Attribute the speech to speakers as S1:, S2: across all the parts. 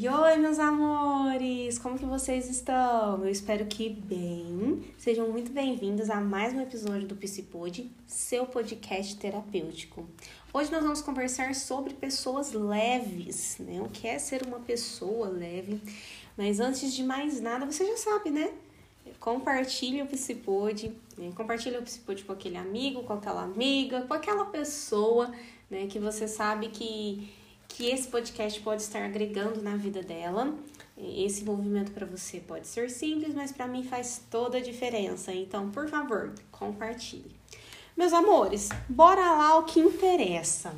S1: Oi, oi, meus amores! Como que vocês estão? Eu espero que bem. Sejam muito bem-vindos a mais um episódio do Psipod, seu podcast terapêutico. Hoje nós vamos conversar sobre pessoas leves, né? O que é ser uma pessoa leve. Mas antes de mais nada, você já sabe, né? Compartilhe o Psipod, né? compartilhe o Psipod com aquele amigo, com aquela amiga, com aquela pessoa, né? Que você sabe que que esse podcast pode estar agregando na vida dela. Esse movimento para você pode ser simples, mas para mim faz toda a diferença. Então, por favor, compartilhe. Meus amores, bora lá o que interessa.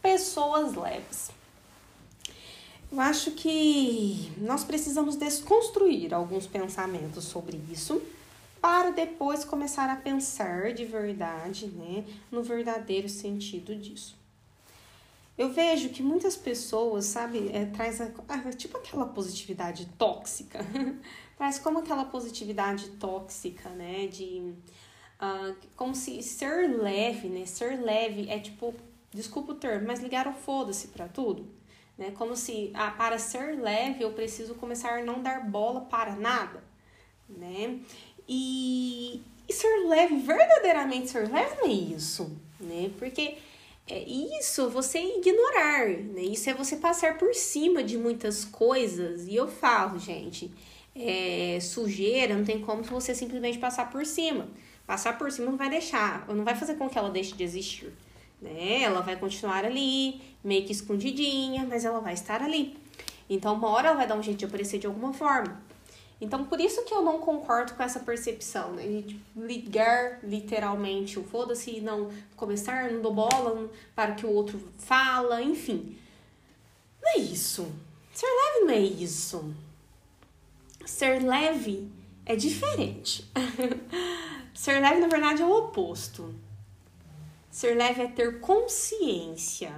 S1: Pessoas leves. Eu acho que nós precisamos desconstruir alguns pensamentos sobre isso para depois começar a pensar de verdade, né, no verdadeiro sentido disso. Eu vejo que muitas pessoas, sabe, é, traz a, tipo aquela positividade tóxica, traz como aquela positividade tóxica, né, de uh, como se ser leve, né, ser leve é tipo, desculpa o termo, mas ligar o foda-se para tudo, né, como se, ah, para ser leve eu preciso começar a não dar bola para nada, né, e, e ser leve, verdadeiramente ser leve não é isso, né, porque é isso você ignorar, né? Isso é você passar por cima de muitas coisas. E eu falo, gente, é, sujeira não tem como você simplesmente passar por cima. Passar por cima não vai deixar, não vai fazer com que ela deixe de existir. Né? Ela vai continuar ali, meio que escondidinha, mas ela vai estar ali. Então, uma hora ela vai dar um jeito de aparecer de alguma forma. Então, por isso que eu não concordo com essa percepção, né? De ligar literalmente o foda-se e não começar, não dou bola para o que o outro fala, enfim. Não é isso. Ser leve não é isso. Ser leve é diferente. Ser leve, na verdade, é o oposto. Ser leve é ter consciência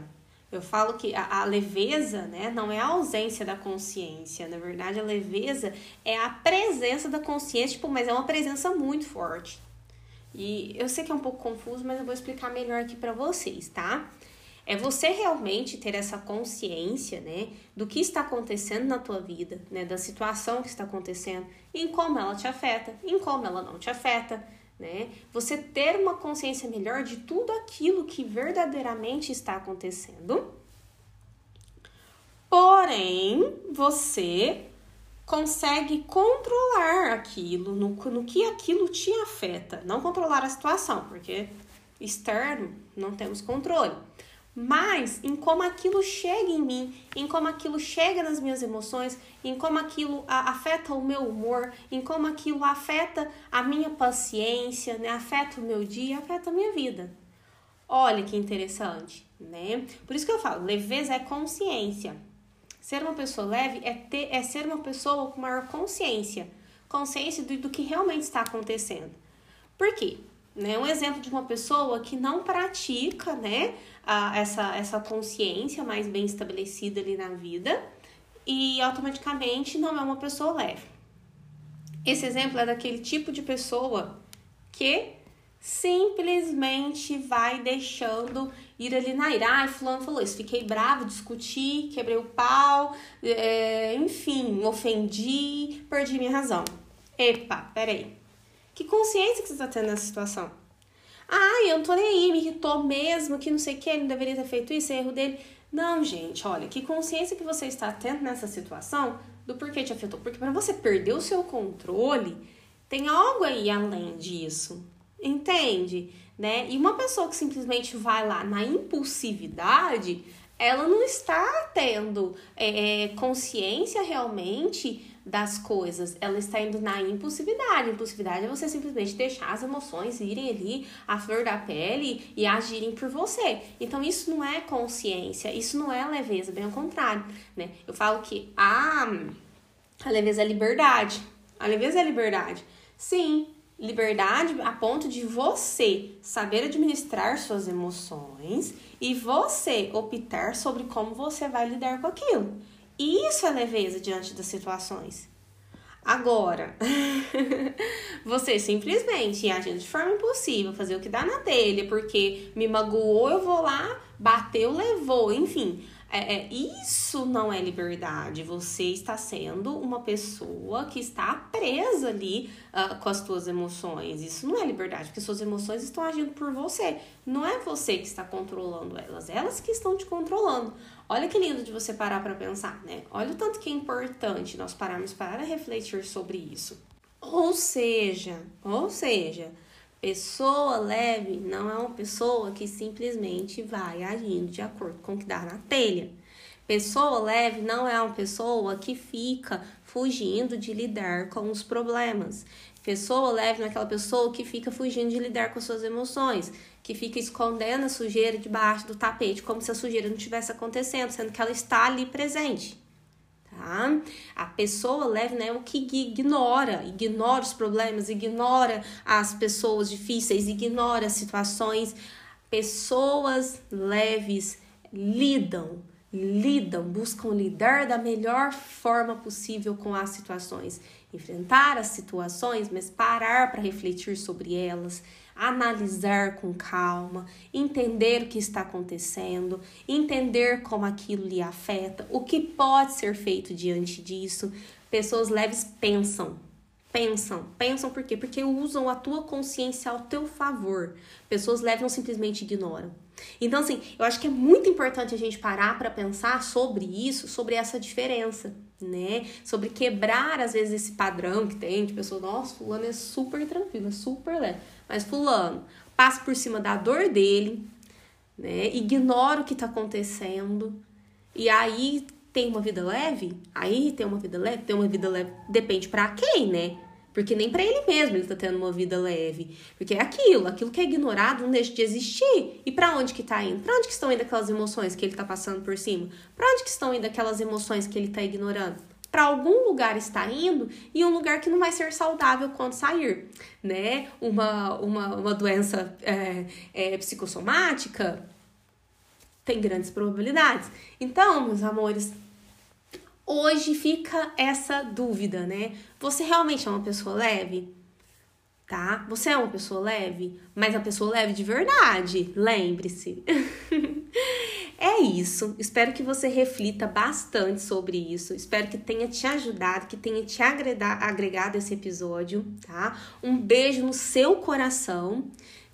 S1: eu falo que a, a, leveza, né, não é a ausência da consciência. Na verdade, a leveza é a presença da consciência, tipo, mas é uma presença muito forte. E eu sei que é um pouco confuso, mas eu vou explicar melhor aqui para vocês, tá? É você realmente ter essa consciência, né, do que está acontecendo na tua vida, né, da situação que está acontecendo, em como ela te afeta, em como ela não te afeta, né? Você ter uma consciência melhor de tudo aquilo que verdadeiramente está acontecendo. Porém, você consegue controlar aquilo, no, no que aquilo te afeta. Não controlar a situação, porque externo não temos controle mas em como aquilo chega em mim, em como aquilo chega nas minhas emoções, em como aquilo afeta o meu humor, em como aquilo afeta a minha paciência, né? afeta o meu dia, afeta a minha vida. Olha que interessante, né? Por isso que eu falo, leveza é consciência. Ser uma pessoa leve é, ter, é ser uma pessoa com maior consciência, consciência do, do que realmente está acontecendo. Por quê? Né? Um exemplo de uma pessoa que não pratica né, a, essa, essa consciência mais bem estabelecida ali na vida e automaticamente não é uma pessoa leve. Esse exemplo é daquele tipo de pessoa que simplesmente vai deixando ir ali na ira. Ai, fulano falou isso, fiquei bravo, discuti, quebrei o pau, é, enfim, ofendi, perdi minha razão. Epa, peraí. Que consciência que você está tendo nessa situação? Ah, eu não tô nem aí, me irritou mesmo, que não sei o que, ele não deveria ter feito isso, é erro dele. Não, gente, olha, que consciência que você está tendo nessa situação do porquê te afetou. Porque para você perder o seu controle, tem algo aí além disso. Entende? Né? E uma pessoa que simplesmente vai lá na impulsividade, ela não está tendo é, consciência realmente das coisas, ela está indo na impulsividade. Impulsividade é você simplesmente deixar as emoções irem ali à flor da pele e agirem por você. Então isso não é consciência, isso não é leveza, bem ao contrário, né? Eu falo que a, a leveza é liberdade. A leveza é liberdade. Sim, liberdade a ponto de você saber administrar suas emoções e você optar sobre como você vai lidar com aquilo. Isso é leveza diante das situações. Agora, você simplesmente agindo de forma impossível, fazer o que dá na telha, porque me magoou, eu vou lá, bateu, levou, enfim. É, é, isso não é liberdade. Você está sendo uma pessoa que está presa ali uh, com as suas emoções. Isso não é liberdade, porque suas emoções estão agindo por você. Não é você que está controlando elas, elas que estão te controlando. Olha que lindo de você parar para pensar, né? Olha o tanto que é importante nós pararmos para refletir sobre isso. Ou seja, ou seja, Pessoa leve não é uma pessoa que simplesmente vai agindo de acordo com o que dá na telha. Pessoa leve não é uma pessoa que fica fugindo de lidar com os problemas. Pessoa leve não é aquela pessoa que fica fugindo de lidar com suas emoções, que fica escondendo a sujeira debaixo do tapete como se a sujeira não estivesse acontecendo, sendo que ela está ali presente tá? A pessoa leve né, o que ignora, ignora os problemas, ignora as pessoas difíceis, ignora as situações. Pessoas leves lidam, lidam, buscam lidar da melhor forma possível com as situações, enfrentar as situações, mas parar para refletir sobre elas, analisar com calma, entender o que está acontecendo, entender como aquilo lhe afeta, o que pode ser feito diante disso. Pessoas leves pensam, pensam, pensam por quê? Porque usam a tua consciência ao teu favor. Pessoas não simplesmente ignoram. Então, assim, eu acho que é muito importante a gente parar para pensar sobre isso, sobre essa diferença, né? Sobre quebrar, às vezes, esse padrão que tem de pessoa, nossa, fulano é super tranquilo, é super leve. Mas fulano passa por cima da dor dele, né? Ignora o que tá acontecendo. E aí tem uma vida leve? Aí tem uma vida leve? Tem uma vida leve. Depende para quem, né? Porque nem para ele mesmo ele tá tendo uma vida leve. Porque é aquilo, aquilo que é ignorado não deixa de existir. E para onde que tá indo? Para onde que estão indo aquelas emoções que ele tá passando por cima? Para onde que estão indo aquelas emoções que ele tá ignorando? para algum lugar está indo e um lugar que não vai ser saudável quando sair, né? Uma, uma, uma doença é, é, psicossomática tem grandes probabilidades. Então, meus amores, hoje fica essa dúvida, né? Você realmente é uma pessoa leve? Tá? Você é uma pessoa leve, mas a pessoa leve de verdade, lembre-se. É isso. Espero que você reflita bastante sobre isso. Espero que tenha te ajudado, que tenha te agregado esse episódio, tá? Um beijo no seu coração,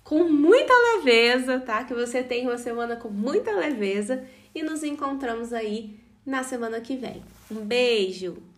S1: com muita leveza, tá? Que você tenha uma semana com muita leveza e nos encontramos aí na semana que vem. Um beijo!